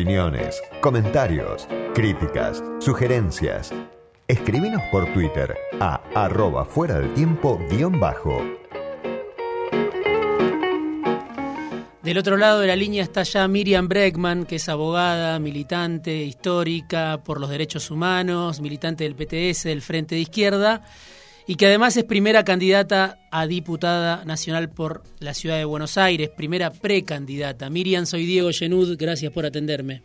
opiniones, comentarios, críticas, sugerencias. Escribinos por Twitter a arroba fuera del tiempo guion bajo. Del otro lado de la línea está ya Miriam Breckman, que es abogada, militante, histórica por los derechos humanos, militante del PTS, del Frente de Izquierda, y que además es primera candidata a diputada nacional por la ciudad de Buenos Aires, primera precandidata. Miriam, soy Diego Genud, gracias por atenderme.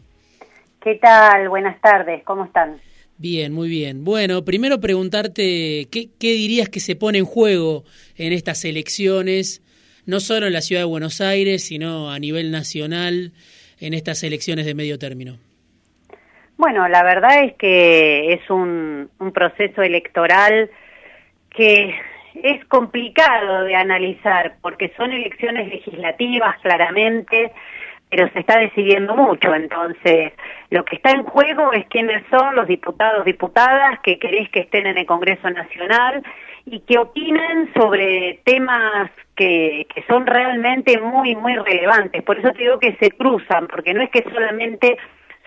¿Qué tal? Buenas tardes, ¿cómo están? Bien, muy bien. Bueno, primero preguntarte, ¿qué, qué dirías que se pone en juego en estas elecciones? no solo en la ciudad de Buenos Aires, sino a nivel nacional en estas elecciones de medio término? Bueno, la verdad es que es un, un proceso electoral que es complicado de analizar porque son elecciones legislativas claramente, pero se está decidiendo mucho. Entonces, lo que está en juego es quiénes son los diputados, diputadas que querés que estén en el Congreso Nacional y que opinen sobre temas que, que son realmente muy, muy relevantes. Por eso te digo que se cruzan, porque no es que solamente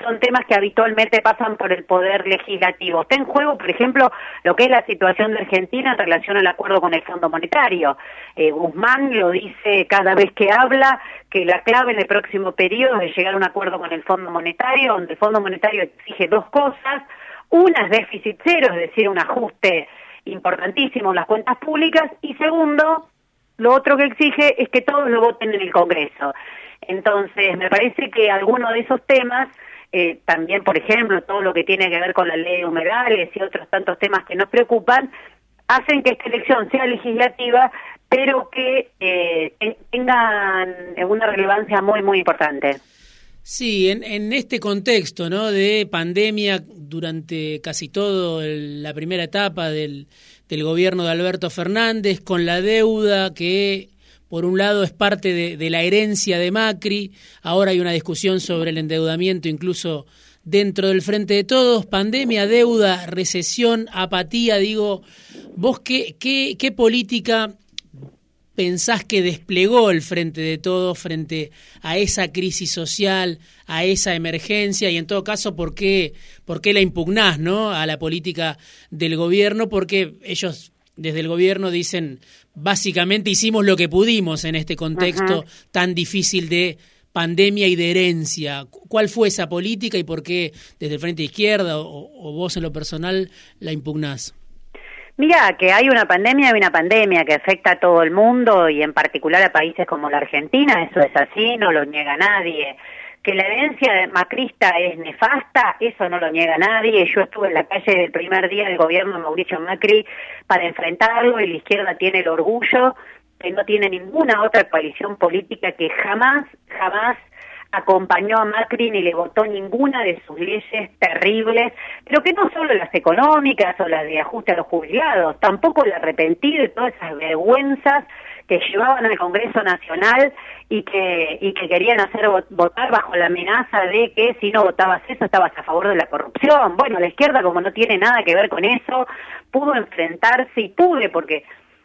son temas que habitualmente pasan por el poder legislativo. Está en juego, por ejemplo, lo que es la situación de Argentina en relación al acuerdo con el Fondo Monetario. Eh, Guzmán lo dice cada vez que habla, que la clave en el próximo periodo es llegar a un acuerdo con el Fondo Monetario, donde el Fondo Monetario exige dos cosas. Una es déficit cero, es decir, un ajuste importantísimo en las cuentas públicas. Y segundo, lo otro que exige es que todos lo voten en el Congreso. Entonces, me parece que alguno de esos temas eh, también, por ejemplo, todo lo que tiene que ver con la ley de humedales y otros tantos temas que nos preocupan, hacen que esta elección sea legislativa, pero que eh, tengan una relevancia muy, muy importante. Sí, en, en, este contexto ¿no? de pandemia durante casi todo la primera etapa del, del gobierno de Alberto Fernández, con la deuda que por un lado es parte de, la herencia de Macri, ahora hay una discusión sobre el endeudamiento incluso dentro del frente de todos, pandemia, deuda, recesión, apatía, digo, vos qué, qué, qué política pensás que desplegó el frente de todos frente a esa crisis social, a esa emergencia y en todo caso por qué, por qué la impugnás ¿no? a la política del gobierno? Porque ellos desde el gobierno dicen básicamente hicimos lo que pudimos en este contexto tan difícil de pandemia y de herencia. ¿Cuál fue esa política y por qué desde el Frente Izquierda o, vos en lo personal la impugnás? Mira, que hay una pandemia, hay una pandemia que afecta a todo el mundo y en particular a países como la Argentina, eso es así, no lo niega nadie que la herencia macrista es nefasta, eso no lo niega nadie. Yo estuve en la calle el primer día del gobierno de Mauricio Macri para enfrentarlo y la izquierda tiene el orgullo que no tiene ninguna otra coalición política que jamás, jamás acompañó a Macri ni le votó ninguna de sus leyes terribles, pero que no solo las económicas o las de ajuste a los jubilados, tampoco el arrepentido de todas esas vergüenzas que llevaban al Congreso Nacional y que, y que querían hacer votar bajo la amenaza de que si no votabas eso estabas a favor de la corrupción. Bueno, la izquierda como no tiene nada que ver con eso, pudo enfrentarse y pude porque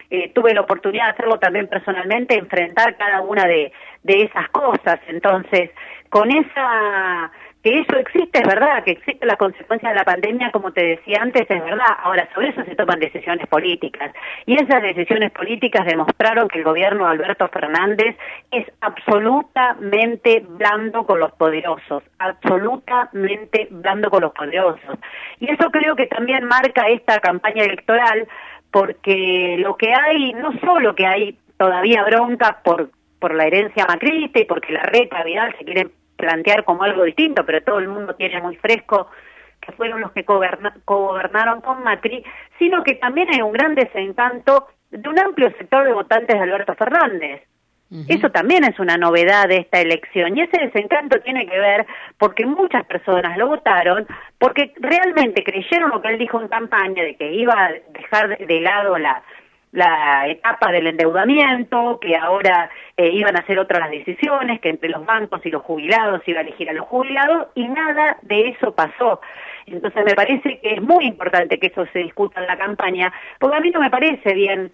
eh, tuve la oportunidad de hacerlo también personalmente, enfrentar cada una de, de esas cosas. Entonces, con esa que eso existe, es verdad, que existe la consecuencia de la pandemia, como te decía antes, es verdad. Ahora, sobre eso se toman decisiones políticas. Y esas decisiones políticas demostraron que el gobierno de Alberto Fernández es absolutamente blando con los poderosos, absolutamente blando con los poderosos. Y eso creo que también marca esta campaña electoral, porque lo que hay, no solo que hay todavía bronca por por la herencia macrista y porque la reta Vidal se quiere plantear como algo distinto, pero todo el mundo tiene muy fresco que fueron los que gobernaron con Macri, sino que también hay un gran desencanto de un amplio sector de votantes de Alberto Fernández. Eso también es una novedad de esta elección y ese desencanto tiene que ver porque muchas personas lo votaron porque realmente creyeron lo que él dijo en campaña de que iba a dejar de lado la, la etapa del endeudamiento, que ahora eh, iban a hacer otras decisiones, que entre los bancos y los jubilados iba a elegir a los jubilados, y nada de eso pasó. Entonces me parece que es muy importante que eso se discuta en la campaña, porque a mí no me parece bien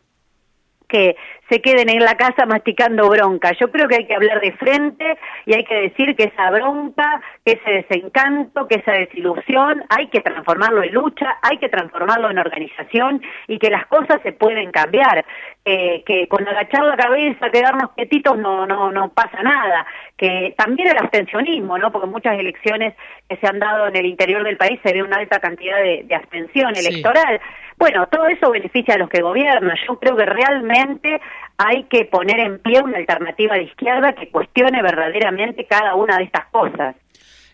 que se queden en la casa masticando bronca. Yo creo que hay que hablar de frente y hay que decir que esa bronca, que ese desencanto, que esa desilusión, hay que transformarlo en lucha, hay que transformarlo en organización y que las cosas se pueden cambiar. que con agachar la cabeza, quedarnos quietitos no, no, no pasa nada. Que también el abstencionismo, ¿no? Porque muchas elecciones que se han dado en el interior del país se ve una alta cantidad de, abstención electoral. Bueno, todo eso beneficia a los que gobiernan. Yo creo que realmente hay que poner en pie una alternativa de izquierda que cuestione verdaderamente cada una de estas cosas.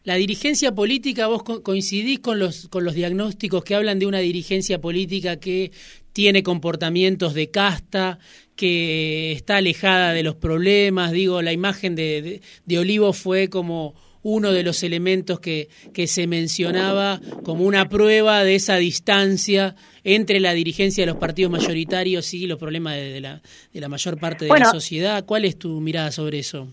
La dirigencia política, vos coincidís con los, con los diagnósticos que hablan de una dirigencia política que tiene comportamientos de casta, que está alejada de los problemas. Digo, la imagen de, de Olivo fue como uno de los elementos que, que se mencionaba como una prueba de esa distancia entre la dirigencia de los partidos mayoritarios y los problemas de, la, de la mayor parte de la sociedad. ¿Cuál es tu mirada sobre eso?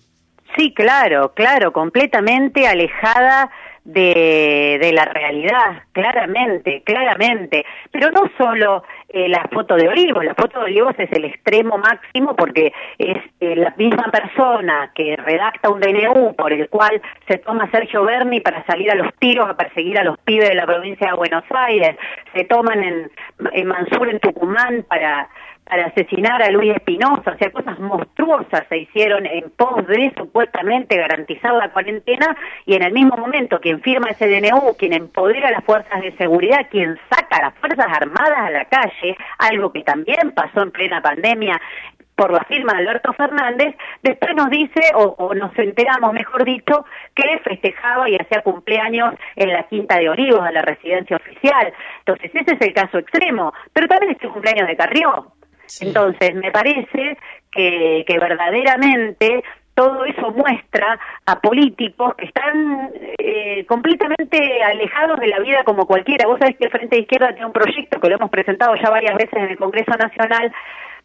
Sí, claro, claro, completamente alejada de, de la realidad, claramente, claramente. Pero no solo eh, la foto de Olivos, la foto de Olivos es el extremo máximo porque es eh, la misma persona que redacta un DNU por el cual se toma Sergio Berni para salir a los tiros a perseguir a los pibes de la provincia de Buenos Aires, se toman en, en Mansur en Tucumán para para asesinar a Luis Espinosa, o sea, cosas monstruosas se hicieron en pos de supuestamente garantizar la cuarentena y en el mismo momento quien firma ese DNU, quien empodera las fuerzas de seguridad, quien saca a las Fuerzas Armadas a la calle, algo que también pasó en plena pandemia por la firma de Alberto Fernández, después nos dice, o, nos enteramos, mejor dicho, que festejaba y hacía cumpleaños en la Quinta de Olivos, de la residencia oficial. Entonces, ese es el caso extremo, pero también es el cumpleaños de Carrió. Entonces, me parece que, que verdaderamente todo eso muestra a políticos que están eh, completamente alejados de la vida como cualquiera. Vos sabés que el Frente de Izquierda tiene un proyecto que lo hemos presentado ya varias veces en el Congreso Nacional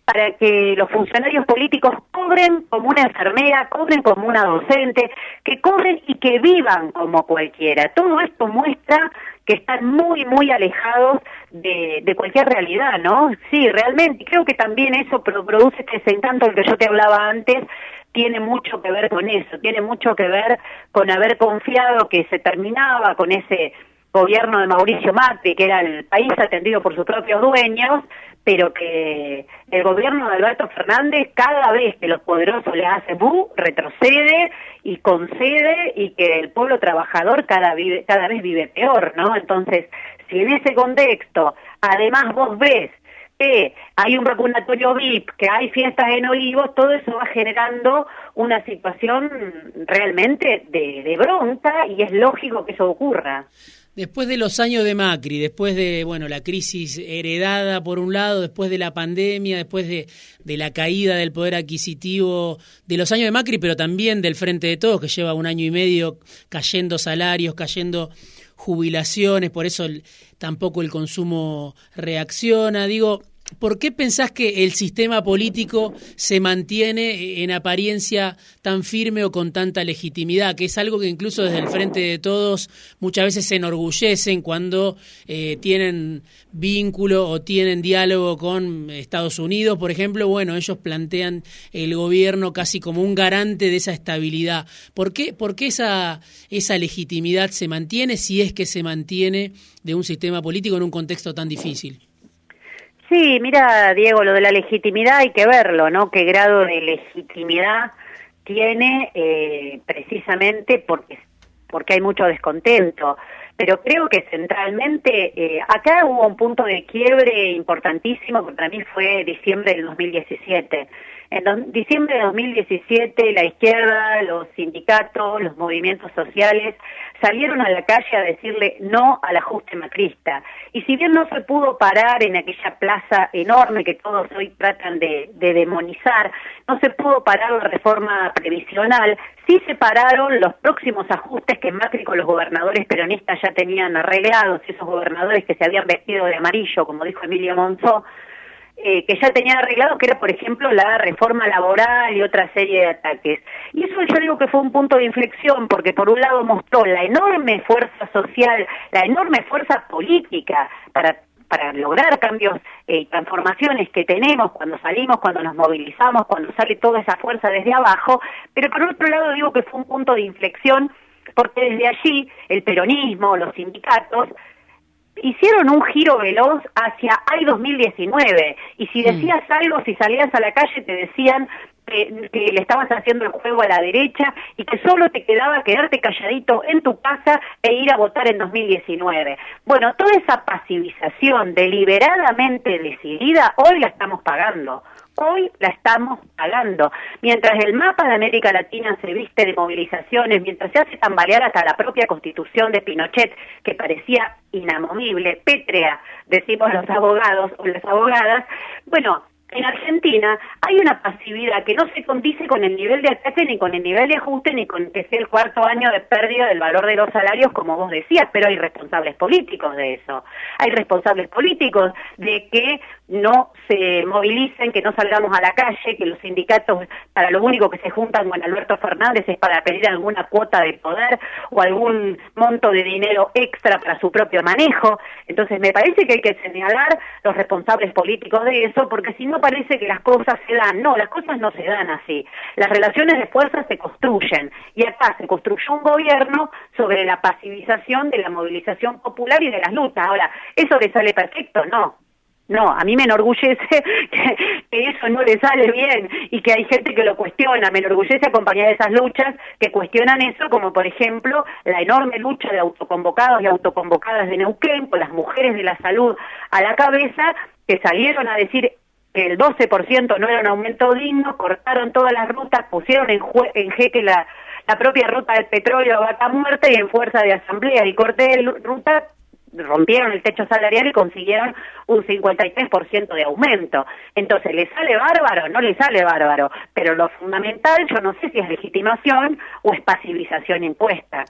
para que los funcionarios políticos cobren como una enfermera, cobren como una docente, que cobren y que vivan como cualquiera. Todo esto muestra que están muy, muy alejados de, de cualquier realidad, ¿no? Sí, realmente. Creo que también eso produce este desencanto del que yo te hablaba antes, tiene mucho que ver con eso, tiene mucho que ver con haber confiado que se terminaba con ese gobierno de Mauricio Macri, que era el país atendido por sus propios dueños, pero que el gobierno de Alberto Fernández cada vez que los poderosos le hace bu, retrocede y concede y que el pueblo trabajador cada, vive, cada vez vive peor, ¿no? Entonces, si en ese contexto además vos ves que hay un vacunatorio VIP, que hay fiestas en Olivos, todo eso va generando una situación realmente de, de bronca y es lógico que eso ocurra. Después de los años de Macri, después de bueno la crisis heredada por un lado, después de la pandemia, después de, de, la caída del poder adquisitivo de los años de Macri, pero también del Frente de Todos, que lleva un año y medio cayendo salarios, cayendo jubilaciones, por eso tampoco el consumo reacciona. Digo, ¿Por qué pensás que el sistema político se mantiene en apariencia tan firme o con tanta legitimidad? Que es algo que incluso desde el frente de todos muchas veces se enorgullecen cuando eh, tienen vínculo o tienen diálogo con Estados Unidos, por ejemplo. Bueno, ellos plantean el gobierno casi como un garante de esa estabilidad. ¿Por qué, por qué esa, esa legitimidad se mantiene si es que se mantiene de un sistema político en un contexto tan difícil? Sí, mira, Diego, lo de la legitimidad hay que verlo, ¿no? ¿Qué grado de legitimidad tiene eh, precisamente porque, porque hay mucho descontento? Pero creo que centralmente eh, acá hubo un punto de quiebre importantísimo que para mí fue diciembre del 2017 en diciembre de 2017 la izquierda, los sindicatos, los movimientos sociales salieron a la calle a decirle no al ajuste macrista. Y si bien no se pudo parar en aquella plaza enorme que todos hoy tratan de, demonizar, no se pudo parar la reforma previsional, sí se pararon los próximos ajustes que Macri con los gobernadores peronistas ya tenían arreglados, esos gobernadores que se habían vestido de amarillo, como dijo Emilio Monzó, eh, que ya tenían arreglado, que era, por ejemplo, la reforma laboral y otra serie de ataques. Y eso yo digo que fue un punto de inflexión, porque por un lado mostró la enorme fuerza social, la enorme fuerza política para para lograr cambios y transformaciones que tenemos cuando salimos, cuando nos movilizamos, cuando sale toda esa fuerza desde abajo, pero por otro lado digo que fue un punto de inflexión porque desde allí el peronismo, los sindicatos, hicieron un giro veloz hacia hay 2019 y si mm. decías algo, si salías a la calle te decían que, le estabas haciendo el juego a la derecha y que solo te quedaba quedarte calladito en tu casa e ir a votar en 2019. Bueno, toda esa pasivización deliberadamente decidida hoy la estamos pagando hoy la estamos pagando. Mientras el mapa de América Latina se viste de movilizaciones, mientras se hace tambalear hasta la propia constitución de Pinochet, que parecía inamovible, pétrea, decimos los abogados o las abogadas, bueno, en Argentina hay una pasividad que no se condice con el nivel de ataque, ni con el nivel de ajuste, ni con que sea el cuarto año de pérdida del valor de los salarios, como vos decías, pero hay responsables políticos de eso. Hay responsables políticos de que no se movilicen, que no salgamos a la calle, que los sindicatos para lo único que se juntan con Alberto Fernández es para pedir alguna cuota de poder o algún monto de dinero extra para su propio manejo. Entonces me parece que hay que señalar los responsables políticos de eso, porque si no parece que las cosas se dan. No, las cosas no se dan así. Las relaciones de fuerza se construyen y acá se construyó un gobierno sobre la pasivización de la movilización popular y de las luchas. Ahora, ¿eso le sale perfecto? No, no, a mí me enorgullece que, eso no le sale bien y que hay gente que lo cuestiona. Me enorgullece acompañar esas luchas que cuestionan eso, como por ejemplo la enorme lucha de autoconvocados y autoconvocadas de Neuquén, con las mujeres de la salud a la cabeza, que salieron a decir el 12% no era un aumento digno, cortaron todas las rutas, pusieron en, en jeque la, la propia ruta del petróleo a vaca muerta y en fuerza de asamblea y corte de ruta rompieron el techo salarial y consiguieron un 53% de aumento. Entonces, ¿le sale bárbaro? No le sale bárbaro, pero lo fundamental yo no sé si es legitimación o es pasivización impuesta.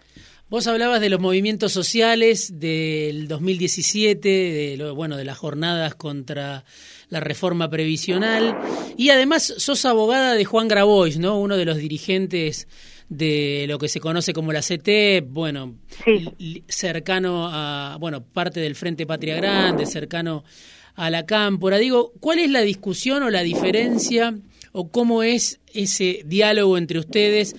Vos hablabas de los movimientos sociales del 2017, de lo, bueno, de las jornadas contra la reforma previsional y además sos abogada de Juan Grabois, ¿no? Uno de los dirigentes de lo que se conoce como la CT, bueno, cercano a, bueno, parte del Frente Patria Grande, cercano a la Cámpora. Digo, ¿cuál es la discusión o la diferencia o cómo es ese diálogo entre ustedes?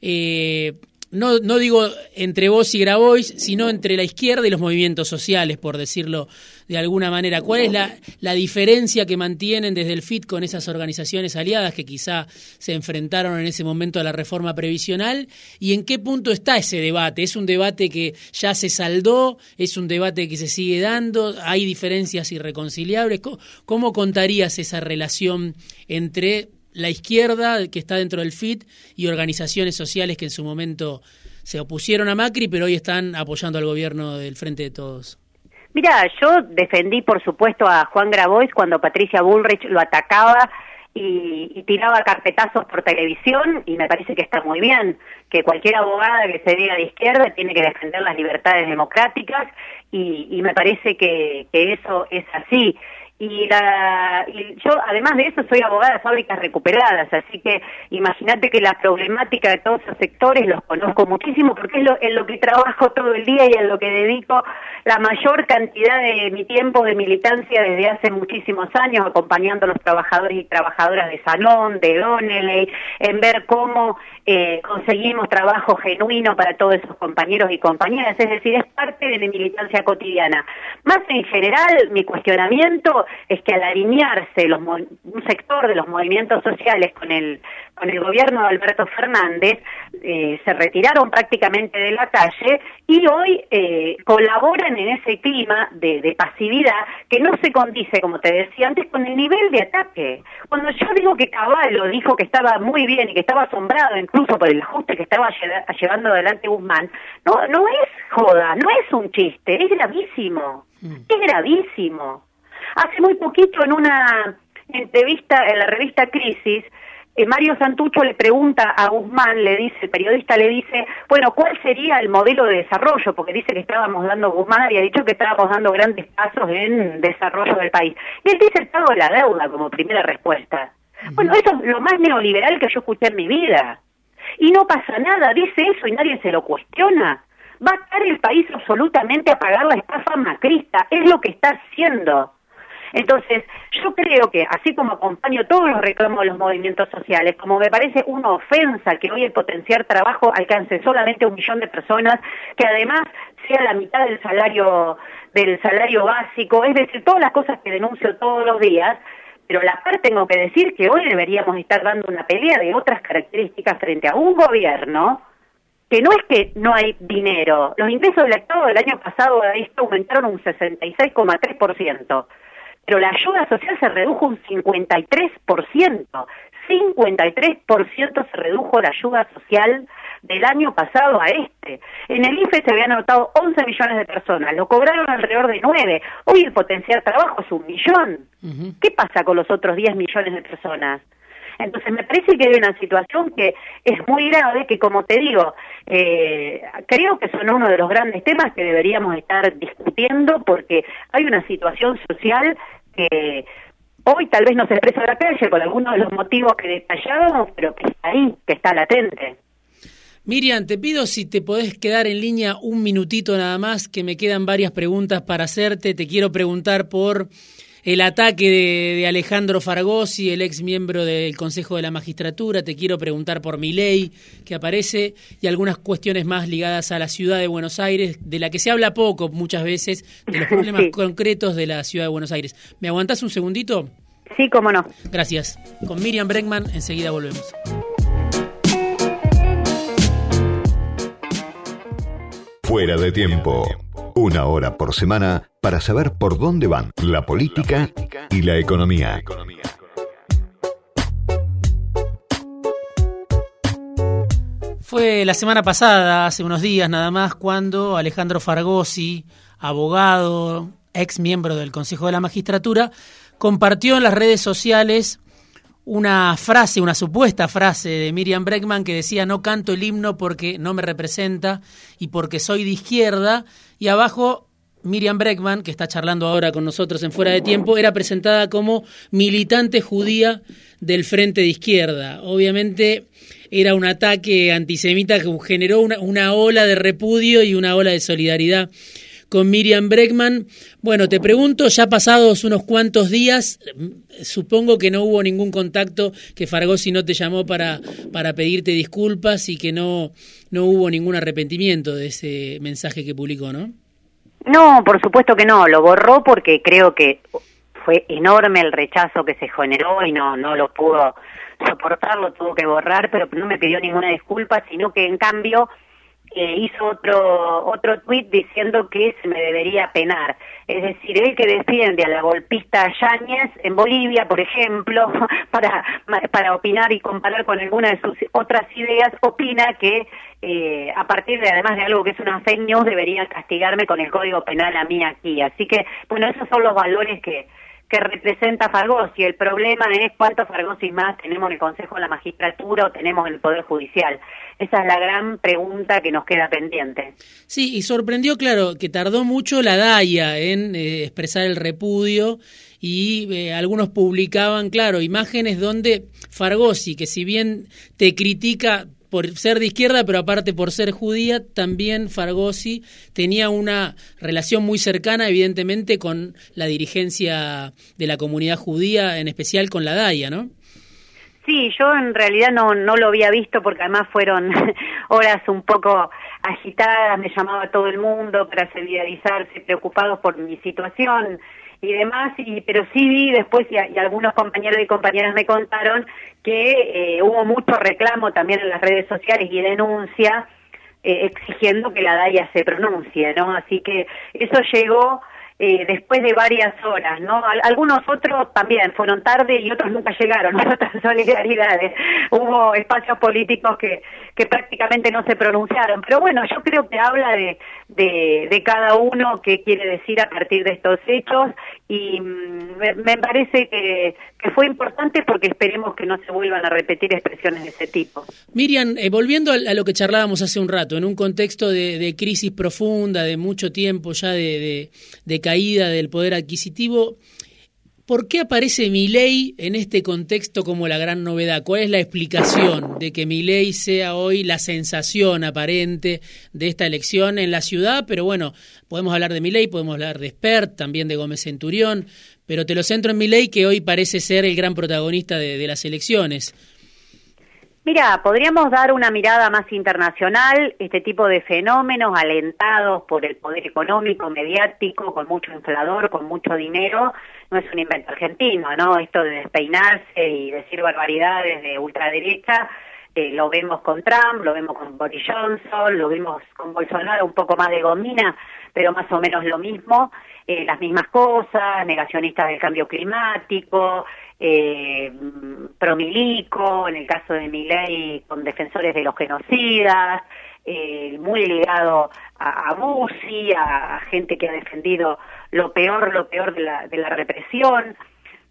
Eh, no, no digo entre vos y Grabois, sino entre la izquierda y los movimientos sociales, por decirlo de alguna manera. ¿Cuál es la, la diferencia que mantienen desde el FIT con esas organizaciones aliadas que quizá se enfrentaron en ese momento a la reforma previsional? ¿Y en qué punto está ese debate? ¿Es un debate que ya se saldó? ¿Es un debate que se sigue dando? ¿Hay diferencias irreconciliables? cómo contarías esa relación entre la izquierda que está dentro del FIT y organizaciones sociales que en su momento se opusieron a Macri, pero hoy están apoyando al gobierno del Frente de Todos. Mira, yo defendí, por supuesto, a Juan Grabois cuando Patricia Bullrich lo atacaba y, tiraba carpetazos por televisión y me parece que está muy bien que cualquier abogada que se diga de izquierda tiene que defender las libertades democráticas y, me parece que eso es así y, la, yo además de eso soy abogada de fábricas recuperadas, así que imagínate que la problemática de todos esos sectores los conozco muchísimo porque es lo, en lo que trabajo todo el día y en lo que dedico la mayor cantidad de mi tiempo de militancia desde hace muchísimos años, acompañando a los trabajadores y trabajadoras de Salón, de Donnelly, en ver cómo eh, conseguimos trabajo genuino para todos esos compañeros y compañeras, es decir, es parte de mi militancia cotidiana. Más en general, mi cuestionamiento es que al alinearse los, un sector de los movimientos sociales con el, con el gobierno de Alberto Fernández, eh, se retiraron prácticamente de la calle y hoy eh, colaboran en ese clima de, de, pasividad que no se condice, como te decía antes, con el nivel de ataque. Cuando yo digo que Caballo dijo que estaba muy bien y que estaba asombrado incluso por el ajuste que estaba llevando adelante Guzmán, no, no es joda, no es un chiste, es gravísimo, mm. es gravísimo. Hace muy poquito en una entrevista en la revista Crisis, eh, Mario Santucho le pregunta a Guzmán, le dice, el periodista le dice, bueno, ¿cuál sería el modelo de desarrollo? Porque dice que estábamos dando, Guzmán había dicho que estábamos dando grandes pasos en desarrollo del país. Y él dice el pago de la deuda como primera respuesta. Bueno, eso es lo más neoliberal que yo escuché en mi vida. Y no pasa nada, dice eso y nadie se lo cuestiona. va a estar el país absolutamente a pagar la estafa macrista, es lo que está haciendo. Entonces, yo creo que, así como acompaño todos los reclamos de los movimientos sociales, como me parece una ofensa que hoy el potenciar trabajo alcance solamente un millón de personas, que además sea la mitad del salario del salario básico, es decir, todas las cosas que denuncio todos los días, pero la par tengo que decir que hoy deberíamos estar dando una pelea de otras características frente a un gobierno que no es que no hay dinero. Los ingresos del Estado del año pasado a esto aumentaron un 66,3%, pero la ayuda social se redujo un 53%. 53% se redujo la ayuda social del año pasado a este. En el IFE se habían anotado 11 millones de personas, lo cobraron alrededor de 9. Hoy el potencial trabajo es un millón. ¿Qué pasa con los otros 10 millones de personas? Entonces me parece que hay una situación que es muy grave, que como te digo, eh, creo que son uno de los grandes temas que deberíamos estar discutiendo porque hay una situación social que hoy tal vez no se expresa en la calle por algunos de los motivos que detallábamos, pero que está ahí, que está latente. Miriam, te pido si te podés quedar en línea un minutito nada más, que me quedan varias preguntas para hacerte. Te quiero preguntar por el ataque de, Alejandro Fargosi, el ex miembro del Consejo de la Magistratura. Te quiero preguntar por mi ley que aparece y algunas cuestiones más ligadas a la ciudad de Buenos Aires, de la que se habla poco muchas veces, de los problemas concretos de la ciudad de Buenos Aires. ¿Me aguantás un segundito? Sí, cómo no. Gracias. Con Miriam Bregman enseguida volvemos. Fuera de tiempo. Una hora por semana para saber por dónde van la política y la economía. Fue la semana pasada, hace unos días nada más, cuando Alejandro Fargosi, abogado, ex miembro del Consejo de la Magistratura, compartió en las redes sociales una frase, una supuesta frase de Miriam Breckman que decía no canto el himno porque no me representa y porque soy de izquierda y abajo Miriam Breckman, que está charlando ahora con nosotros en Fuera de Tiempo, era presentada como militante judía del Frente de Izquierda. Obviamente era un ataque antisemita que generó una, una ola de repudio y una ola de solidaridad con Miriam Breckman. Bueno, te pregunto, ya pasados unos cuantos días, supongo que no hubo ningún contacto, que Fargosi no te llamó para, para pedirte disculpas y que no, no hubo ningún arrepentimiento de ese mensaje que publicó, ¿no? No, por supuesto que no, lo borró porque creo que fue enorme el rechazo que se generó y no, no lo pudo soportar, lo tuvo que borrar, pero no me pidió ninguna disculpa, sino que en cambio hizo otro otro tuit diciendo que se me debería penar. Es decir, él que defiende a la golpista Yáñez en Bolivia, por ejemplo, para, para opinar y comparar con alguna de sus otras ideas, opina que eh, a partir de además de algo que es una fake news deberían castigarme con el código penal a mí aquí. Así que, bueno, esos son los valores que, que representa Fargosi. El problema es cuántos Fargosi más tenemos en el Consejo de la Magistratura o tenemos en el Poder Judicial. Esa es la gran pregunta que nos queda pendiente. Sí, y sorprendió, claro, que tardó mucho la DAIA en eh, expresar el repudio y eh, algunos publicaban, claro, imágenes donde Fargosi, que si bien te critica por ser de izquierda, pero aparte por ser judía, también Fargosi tenía una relación muy cercana, evidentemente, con la dirigencia de la comunidad judía, en especial con la DAIA, ¿no? Sí, yo en realidad no, no lo había visto porque además fueron horas un poco agitadas, me llamaba todo el mundo para solidarizarse, preocupados por mi situación y demás, y, pero sí vi después, y, algunos compañeros y compañeras me contaron, que eh, hubo mucho reclamo también en las redes sociales y denuncia eh, exigiendo que la DAIA se pronuncie, ¿no? Así que eso llegó eh, después de varias horas, ¿no? Algunos otros también fueron tarde y otros nunca llegaron, otras solidaridades. Hubo espacios políticos que, prácticamente no se pronunciaron, pero bueno, yo creo que habla de, de, cada uno qué quiere decir a partir de estos hechos y mm, me, parece que, fue importante porque esperemos que no se vuelvan a repetir expresiones de ese tipo. Miriam, eh, volviendo a, lo que charlábamos hace un rato, en un contexto de, crisis profunda, de mucho tiempo ya de, de caída del poder adquisitivo, ¿Por qué aparece Milei en este contexto como la gran novedad? ¿Cuál es la explicación de que Milei sea hoy la sensación aparente de esta elección en la ciudad? Pero bueno, podemos hablar de Milei, podemos hablar de Spert, también de Gómez Centurión, pero te lo centro en Milei que hoy parece ser el gran protagonista de, de las elecciones. Mira, podríamos dar una mirada más internacional, este tipo de fenómenos alentados por el poder económico, mediático, con mucho inflador, con mucho dinero, no es un invento argentino, ¿no? Esto de despeinarse y decir barbaridades de ultraderecha, eh, lo vemos con Trump, lo vemos con Boris Johnson, lo vimos con Bolsonaro, un poco más de gomina, pero más o menos lo mismo, eh, las mismas cosas, negacionistas del cambio climático, eh, promilico, en el caso de Miley con defensores de los genocidas, eh, muy ligado a, a a, gente que ha defendido lo peor, lo peor de la, de la represión.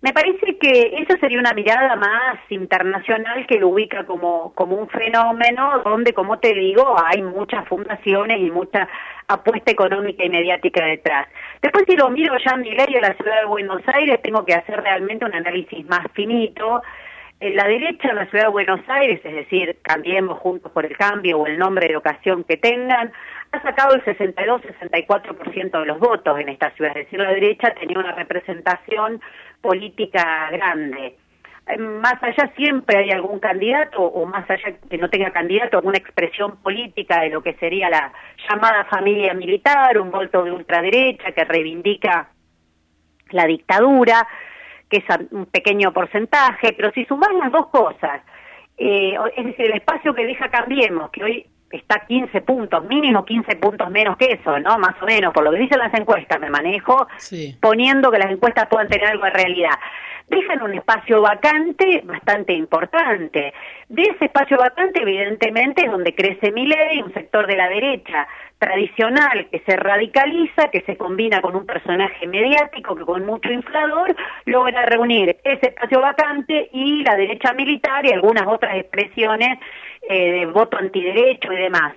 Me parece que eso sería una mirada más internacional que lo ubica como, como un fenómeno donde, como te digo, hay muchas fundaciones y mucha apuesta económica y mediática detrás. Después, si lo miro ya en mi ley a la ciudad de Buenos Aires, tengo que hacer realmente un análisis más finito. La derecha de la ciudad de Buenos Aires, es decir, cambiemos juntos por el cambio o el nombre de ocasión que tengan, ha sacado el 62-64% de los votos en esta ciudad. Es decir, la derecha tenía una representación política grande. Eh, más allá siempre hay algún candidato, o más allá que no tenga candidato, alguna expresión política de lo que sería la llamada familia militar, un voto de ultraderecha que reivindica la dictadura, que es un pequeño porcentaje, pero si sumas las dos cosas, eh, es decir, el espacio que deja Cambiemos, que hoy está 15 puntos, mínimo 15 puntos menos que eso, ¿no? Más o menos, por lo que dicen las encuestas, me manejo poniendo que las encuestas puedan tener algo de realidad. Dejan un espacio vacante bastante importante. De ese espacio vacante, evidentemente, es donde crece mi ley, un sector de la derecha tradicional que se radicaliza, que se combina con un personaje mediático que con mucho inflador logra reunir ese espacio vacante y la derecha militar y algunas otras expresiones eh, de voto antiderecho y demás.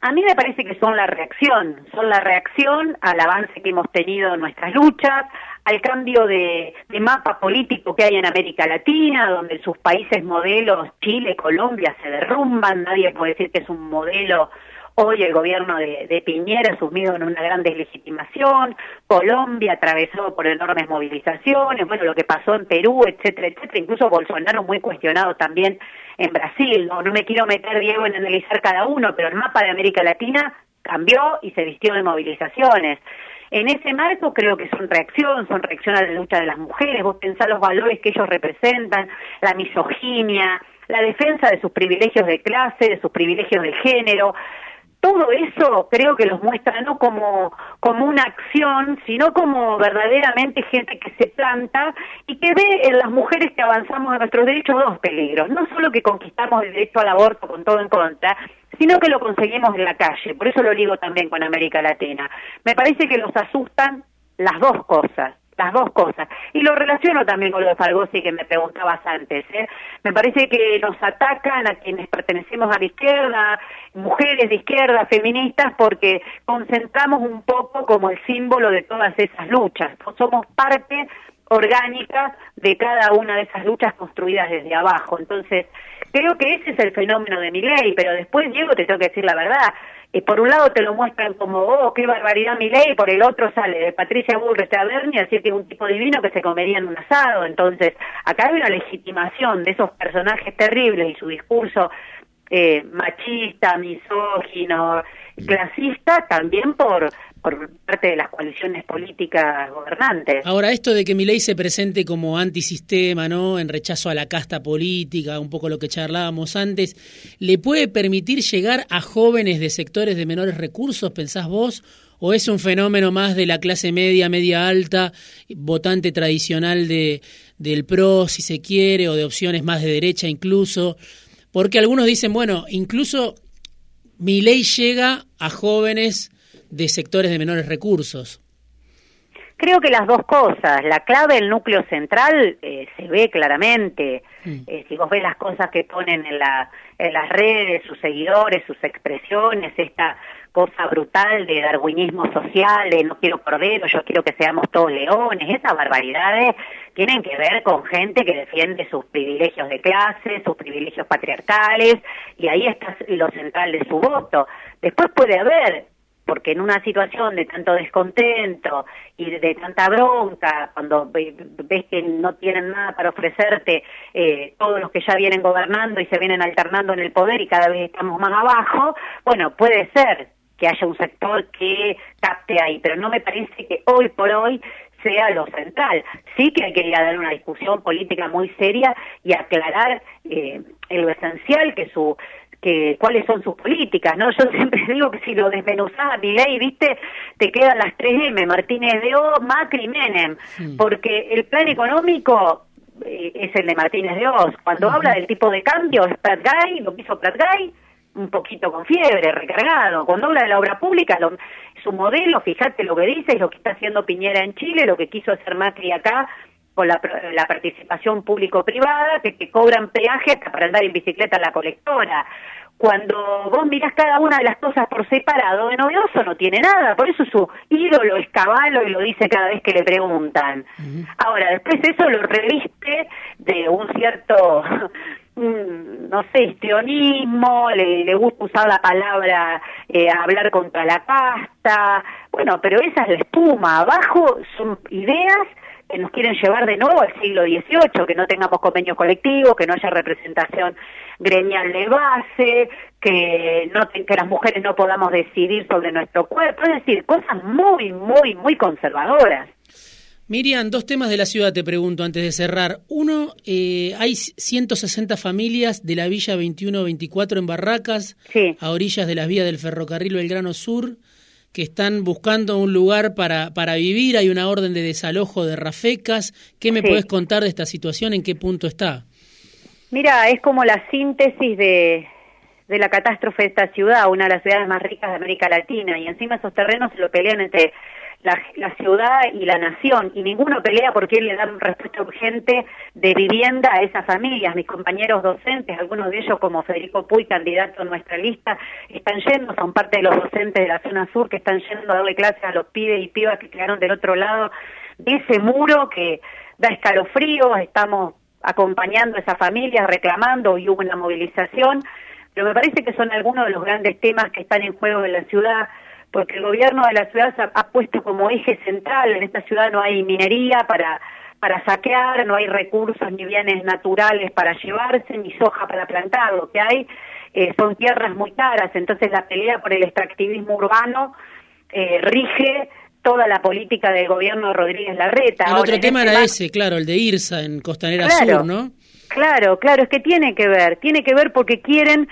A mí me parece que son la reacción, son la reacción al avance que hemos tenido en nuestras luchas, al cambio de, de, mapa político que hay en América Latina, donde sus países modelos, Chile, Colombia, se derrumban, nadie puede decir que es un modelo Hoy el gobierno de, Piñera sumido en una gran deslegitimación, Colombia atravesado por enormes movilizaciones, bueno, lo que pasó en Perú, etcétera, etcétera, incluso Bolsonaro muy cuestionado también en Brasil, no, no me quiero meter, Diego, en analizar cada uno, pero el mapa de América Latina cambió y se vistió de movilizaciones. En ese marco creo que son reacción, son reacción a la lucha de las mujeres, vos pensás los valores que ellos representan, la misoginia, la defensa de sus privilegios de clase, de sus privilegios de género, todo eso creo que los muestra no como, como una acción, sino como verdaderamente gente que se planta y que ve en las mujeres que avanzamos en nuestros derechos dos peligros. No solo que conquistamos el derecho al aborto con todo en contra, sino que lo conseguimos en la calle. Por eso lo digo también con América Latina. Me parece que los asustan las dos cosas las dos cosas. Y lo relaciono también con lo de Falgosi que me preguntabas antes. ¿eh? Me parece que nos atacan a quienes pertenecemos a la izquierda, mujeres de izquierda, feministas, porque concentramos un poco como el símbolo de todas esas luchas. Somos parte orgánica de cada una de esas luchas construidas desde abajo. Entonces, creo que ese es el fenómeno de mi ley, pero después, Diego, te tengo que decir la verdad, y por un lado te lo muestran como, oh, qué barbaridad mi ley, por el otro sale de Patricia Bullrich a Bernie, así que es un tipo divino que se comería en un asado. Entonces, acá hay una legitimación de esos personajes terribles y su discurso eh, machista, misógino, clasista, también por por parte de las coaliciones políticas gobernantes. Ahora, esto de que mi ley se presente como antisistema, ¿no? En rechazo a la casta política, un poco lo que charlábamos antes, ¿le puede permitir llegar a jóvenes de sectores de menores recursos, pensás vos? ¿O es un fenómeno más de la clase media, media alta, votante tradicional de, del PRO, si se quiere, o de opciones más de derecha incluso? Porque algunos dicen, bueno, incluso mi ley llega a jóvenes de sectores de menores recursos? Creo que las dos cosas. La clave, el núcleo central, eh, se ve claramente. Mm. Eh, si vos ves las cosas que ponen en, la, en las redes, sus seguidores, sus expresiones, esta cosa brutal de darwinismo social, de no quiero corderos, yo quiero que seamos todos leones, esas barbaridades tienen que ver con gente que defiende sus privilegios de clase, sus privilegios patriarcales, y ahí está lo central de su voto. Después puede haber porque en una situación de tanto descontento y de, tanta bronca, cuando ves que no tienen nada para ofrecerte eh, todos los que ya vienen gobernando y se vienen alternando en el poder y cada vez estamos más abajo, bueno, puede ser que haya un sector que capte ahí, pero no me parece que hoy por hoy sea lo central. Sí que hay que ir a dar una discusión política muy seria y aclarar eh, lo esencial que su que cuáles son sus políticas, ¿no? Yo siempre digo que si lo desmenuzás a mi ley, ¿viste? Te quedan las tres M, Martínez de O, Macri, Menem, porque el plan económico eh, es el de Martínez de Oz. Cuando habla del tipo de cambio, es Pratgay, lo que hizo Pratgay, un poquito con fiebre, recargado. Cuando habla de la obra pública, su modelo, fíjate lo que dice, es lo que está haciendo Piñera en Chile, lo que quiso hacer Macri acá, con la, participación público-privada, que, que cobran peaje hasta para andar en bicicleta en la colectora. Cuando vos mirás cada una de las cosas por separado, de novedoso no tiene nada, por eso su ídolo es caballo y lo dice cada vez que le preguntan. Ahora, después eso lo reviste de un cierto no sé, histrionismo, le, le, gusta usar la palabra, eh, hablar contra la casta, bueno, pero esa es la espuma, abajo son ideas que nos quieren llevar de nuevo al siglo XVIII, que no tengamos convenios colectivos, que no haya representación gremial de base, que, no, que las mujeres no podamos decidir sobre nuestro cuerpo, es decir, cosas muy, muy, muy conservadoras. Miriam, dos temas de la ciudad te pregunto antes de cerrar. Uno, eh, hay 160 familias de la Villa 21-24 en Barracas, a orillas de las vías del ferrocarril Belgrano Sur que están buscando un lugar para, para vivir, hay una orden de desalojo de Rafecas. ¿Qué me puedes contar de esta situación? ¿En qué punto está? Mira, es como la síntesis de, de la catástrofe de esta ciudad, una de las ciudades más ricas de América Latina, y encima esos terrenos se lo pelean entre la, ciudad y la nación, y ninguno pelea porque le dan respuesta urgente de vivienda a esas familias. Mis compañeros docentes, algunos de ellos como Federico Puy, candidato en nuestra lista, están yendo, son parte de los docentes de la zona sur que están yendo a darle clases a los pibes y pibas que quedaron del otro lado de ese muro que da escalofríos, estamos acompañando a esas familias, reclamando, y hubo una movilización, pero me parece que son algunos de los grandes temas que están en juego en la ciudad, porque el gobierno de la ciudad ha, puesto como eje central, en esta ciudad no hay minería para, para saquear, no hay recursos ni bienes naturales para llevarse, ni soja para plantar, lo que hay eh, son tierras muy caras, entonces la pelea por el extractivismo urbano eh, rige toda la política del gobierno de Rodríguez Larreta. El otro tema este era ese, claro, el de IRSA en Costanera Sur, ¿no? Claro, claro, es que tiene que ver, tiene que ver porque quieren,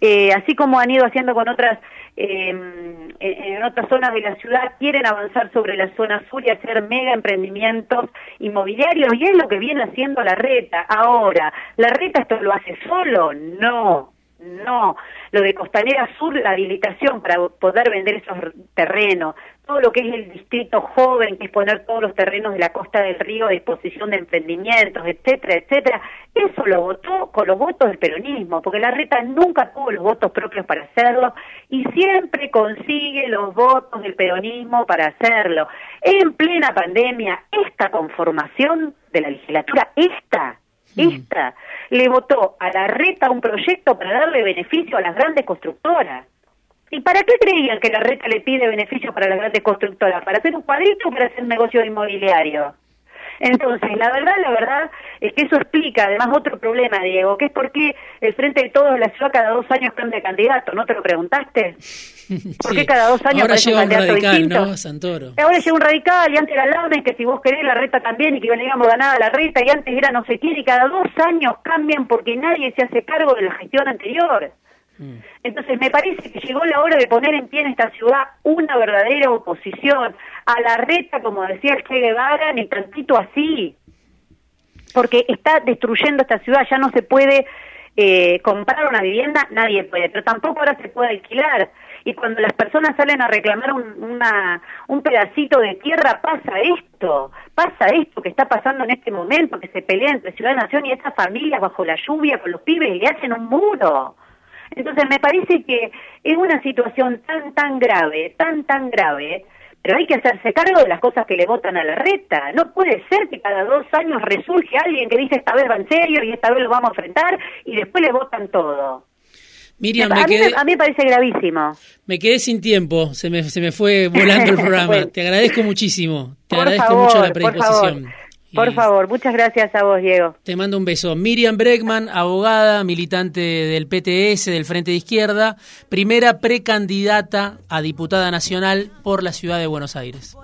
eh, así como han ido haciendo con otras Em, en otras zonas de la ciudad quieren avanzar sobre la zona sur y hacer mega emprendimientos inmobiliarios y es lo que viene haciendo la reta. Ahora, ¿la reta esto lo hace solo? No, no. Lo de Costanera Sur, la habilitación para poder vender esos terrenos, todo lo que es el distrito joven, que es poner todos los terrenos de la costa del río a disposición de emprendimientos, etcétera, etcétera, eso lo votó con los votos del peronismo, porque la reta nunca tuvo los votos propios para hacerlo y siempre consigue los votos del peronismo para hacerlo. En plena pandemia, esta conformación de la legislatura, esta, mm. esta, le votó a la reta un proyecto para darle beneficio a las grandes constructoras. ¿Y para qué creían que la reta le pide beneficios para las grandes constructoras? ¿Para hacer un cuadrito o para hacer negocio inmobiliario? Entonces, la verdad, la verdad es que eso explica además otro problema, Diego, que es por qué el Frente de Todos la ciudad cada dos años cambia de candidato, ¿no te lo preguntaste? ¿Por qué cada dos años Ahora llega un, radical, ¿no, Santoro? Ahora llega un radical y antes era Lames, que si vos querés la reta también y que veníamos ganada la reta y antes era no sé quién y cada dos años cambian porque nadie se hace cargo de la gestión anterior. Mm. Entonces me parece que llegó la hora de poner en pie en esta ciudad una verdadera oposición a la reta, como decía el Che Guevara, ni tantito así, porque está destruyendo esta ciudad, ya no se puede eh, comprar una vivienda, nadie puede, pero tampoco ahora se puede alquilar. Y cuando las personas salen a reclamar un, una, un pedacito de tierra, pasa esto, pasa esto que está pasando en este momento, que se pelea entre ciudad nación y esas familias bajo la lluvia con los pibes y le hacen un muro. Entonces me parece que es una situación tan, tan grave, tan, tan grave, pero hay que hacerse cargo de las cosas que le votan a la reta. No puede ser que cada dos años resurge alguien que dice esta vez va en serio y esta vez lo vamos a enfrentar y después le votan todo. Miriam, a, me mí, quedé, a mí me parece gravísimo. me quedé sin tiempo, se me, se me fue volando el programa. Bueno. Te agradezco muchísimo, te Por agradezco favor, mucho la predisposición. Por Y favor, muchas gracias a vos, Diego. Te mando un beso. Miriam Bregman, abogada, militante del PTS, del Frente de Izquierda, primera precandidata a diputada nacional por la ciudad de Buenos Aires.